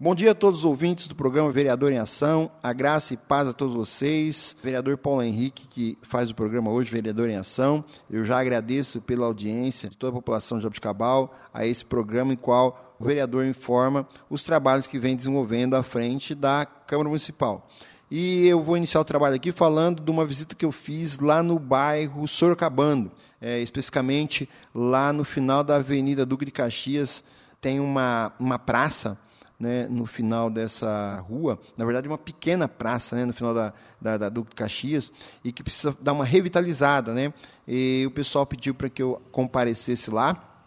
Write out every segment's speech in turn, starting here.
Bom dia a todos os ouvintes do programa Vereador em Ação. A graça e paz a todos vocês. Vereador Paulo Henrique, que faz o programa hoje, Vereador em Ação. Eu já agradeço pela audiência de toda a população de Jabuticabal a esse programa em qual o vereador informa os trabalhos que vem desenvolvendo à frente da Câmara Municipal. E eu vou iniciar o trabalho aqui falando de uma visita que eu fiz lá no bairro Sorocabando, é, especificamente lá no final da Avenida Duque de Caxias, tem uma, uma praça né, no final dessa rua, na verdade uma pequena praça né, no final da, da, da Caxias, e que precisa dar uma revitalizada. Né? E o pessoal pediu para que eu comparecesse lá,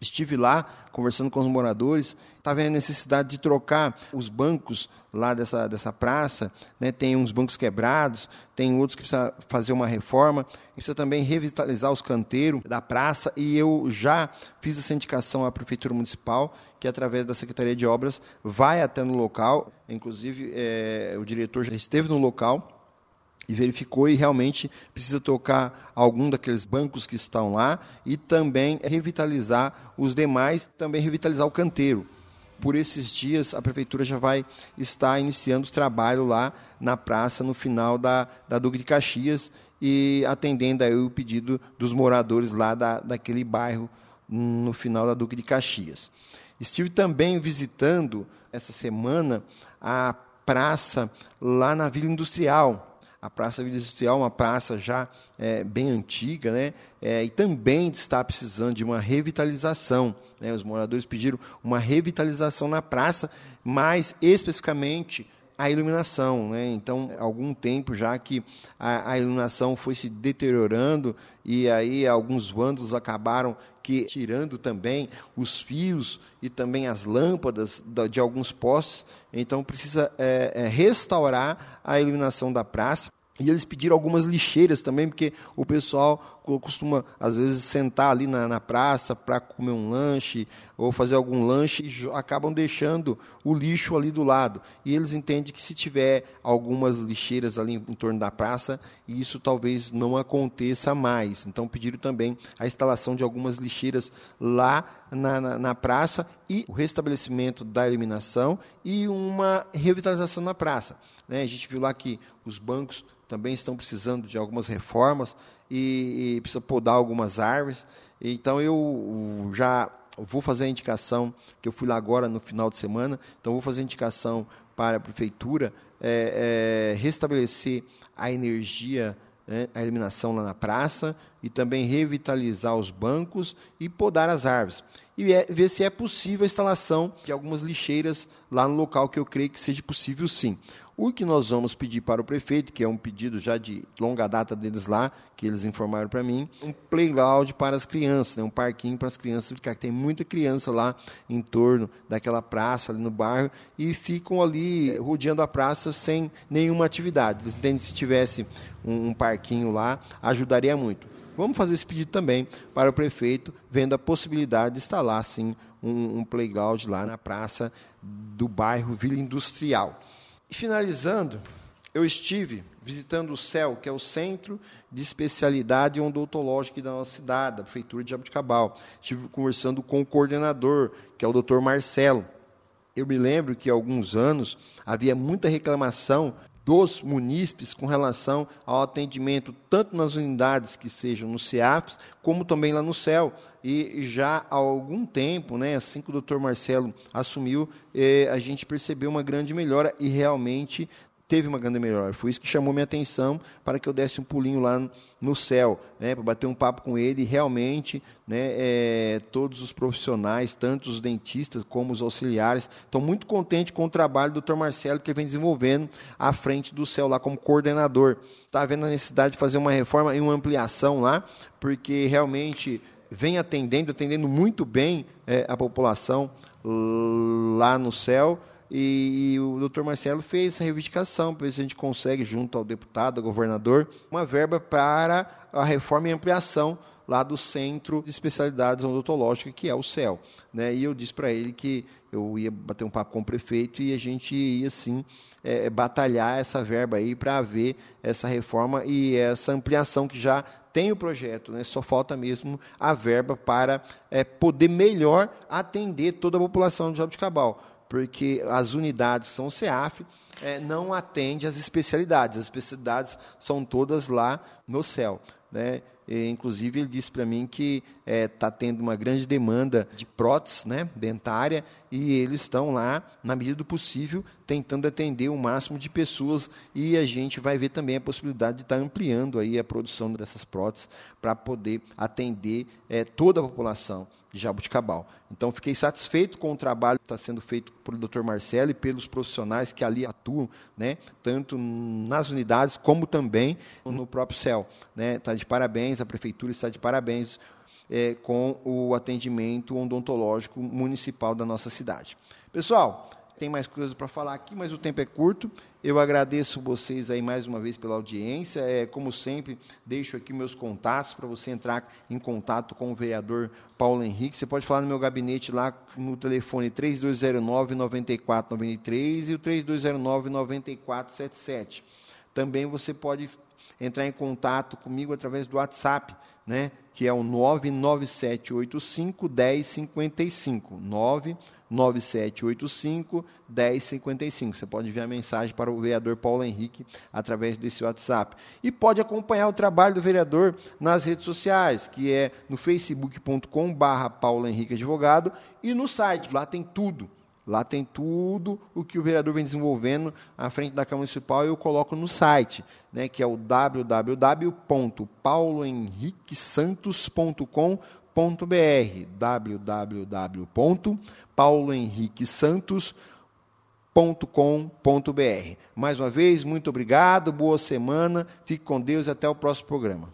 Estive lá conversando com os moradores, vendo a necessidade de trocar os bancos lá dessa, dessa praça, né? tem uns bancos quebrados, tem outros que precisa fazer uma reforma, precisa também revitalizar os canteiros da praça, e eu já fiz essa indicação à Prefeitura Municipal, que através da Secretaria de Obras vai até no local, inclusive é, o diretor já esteve no local, e verificou e realmente precisa tocar algum daqueles bancos que estão lá e também revitalizar os demais, também revitalizar o canteiro. Por esses dias, a prefeitura já vai estar iniciando o trabalho lá na praça, no final da, da Duque de Caxias, e atendendo aí o pedido dos moradores lá da, daquele bairro, no final da Duque de Caxias. Estive também visitando essa semana a praça lá na Vila Industrial, a Praça Vila Industrial é uma praça já é, bem antiga, né? É, e também está precisando de uma revitalização. Né? Os moradores pediram uma revitalização na praça, mais especificamente a iluminação. Né? Então, algum tempo já que a, a, iluminação foi se deteriorando e aí alguns vândalos acabaram que tirando também os fios e também as lâmpadas de alguns postes. Então, precisa é, é, restaurar a iluminação da praça e eles pediram algumas lixeiras também, porque o pessoal costuma, às vezes, sentar ali na, na praça para comer um lanche ou fazer algum lanche e acabam deixando o lixo ali do lado. E eles entendem que se tiver algumas lixeiras ali em torno da praça, isso talvez não aconteça mais. Então, pediram também a instalação de algumas lixeiras lá na, na, na praça e o restabelecimento da eliminação e uma revitalização na praça. Né? A gente viu lá que os bancos também estão precisando de algumas reformas e, e precisa podar algumas árvores. Então eu já vou fazer a indicação, que eu fui lá agora no final de semana, então vou fazer a indicação para a prefeitura é, é, restabelecer a energia, né, a iluminação lá na praça e também revitalizar os bancos e podar as árvores. E é, ver se é possível a instalação de algumas lixeiras lá no local, que eu creio que seja possível sim. O que nós vamos pedir para o prefeito, que é um pedido já de longa data deles lá, que eles informaram para mim, um playground para as crianças, né? um parquinho para as crianças, porque tem muita criança lá em torno daquela praça ali no bairro e ficam ali rodeando a praça sem nenhuma atividade. Eles entendem que se tivesse um, um parquinho lá, ajudaria muito. Vamos fazer esse pedido também para o prefeito, vendo a possibilidade de instalar, sim, um, um playground lá na praça do bairro Vila Industrial. E finalizando, eu estive visitando o CEL, que é o Centro de Especialidade Odontológica da nossa cidade, da Prefeitura de Jabuticabal. Estive conversando com o coordenador, que é o Dr. Marcelo. Eu me lembro que há alguns anos havia muita reclamação dos munícipes com relação ao atendimento, tanto nas unidades que sejam no CEAPS, como também lá no CEL. E já há algum tempo, né, assim que o doutor Marcelo assumiu, eh, a gente percebeu uma grande melhora e realmente teve uma grande melhora. Foi isso que chamou minha atenção para que eu desse um pulinho lá no céu, né, para bater um papo com ele. E realmente, né, é, todos os profissionais, tanto os dentistas como os auxiliares, estão muito contentes com o trabalho do Dr. Marcelo que ele vem desenvolvendo à frente do céu lá como coordenador. Está havendo a necessidade de fazer uma reforma e uma ampliação lá, porque realmente vem atendendo, atendendo muito bem é, a população lá no céu e, e, o doutor Marcelo fez essa reivindicação para ver se a gente consegue, junto ao deputado, ao governador, uma verba para a reforma e ampliação lá do Centro de Especialidades Odontológicas, que é o CEL. Né? E eu disse para ele que eu ia bater um papo com o prefeito e a gente ia, sim, é, batalhar essa verba aí para ver essa reforma e essa ampliação que já tem o projeto, né? só falta mesmo a verba para é, poder melhor atender toda a população de Jabuticabal porque as unidades são CEAF, é, não atende às especialidades. As especialidades são todas lá no céu. Né? E, inclusive, ele disse para mim que está é, tá tendo uma grande demanda de próteses né, dentária e eles estão lá, na medida do possível, tentando atender o máximo de pessoas e a gente vai ver também a possibilidade de estar ampliando aí a produção dessas próteses para poder atender é, toda a população de Jabuticabal. Então, fiquei satisfeito com o trabalho que está sendo feito pelo Dr. Marcelo e pelos profissionais que ali atuam, né, tanto nas unidades como também no próprio CEL. Está né. Tá de parabéns, a Prefeitura está de parabéns é, com o atendimento odontológico municipal da nossa cidade. Pessoal, tem mais coisas para falar aqui, mas o tempo é curto. Eu agradeço vocês aí mais uma vez pela audiência. É, como sempre, deixo aqui meus contatos para você entrar em contato com o vereador Paulo Henrique. Você pode falar no meu gabinete lá no telefone 3209-9493 e o 3209-9477. Também você pode entrar em contato comigo através do WhatsApp, né, que é o 99785 1055. 99785 1055. Você pode enviar mensagem para o vereador Paulo Henrique através desse WhatsApp. E pode acompanhar o trabalho do vereador nas redes sociais, que é no facebook.com barra Paulo Henrique Advogado e no site. Lá tem tudo Lá tem tudo o que o vereador vem desenvolvendo à frente da Câmara Municipal e eu coloco no site, né, que é o www.paulohenriquesantos.com.br www.paulohenriquesantos.com.br Mais uma vez, muito obrigado, boa semana, fique com Deus e até o próximo programa.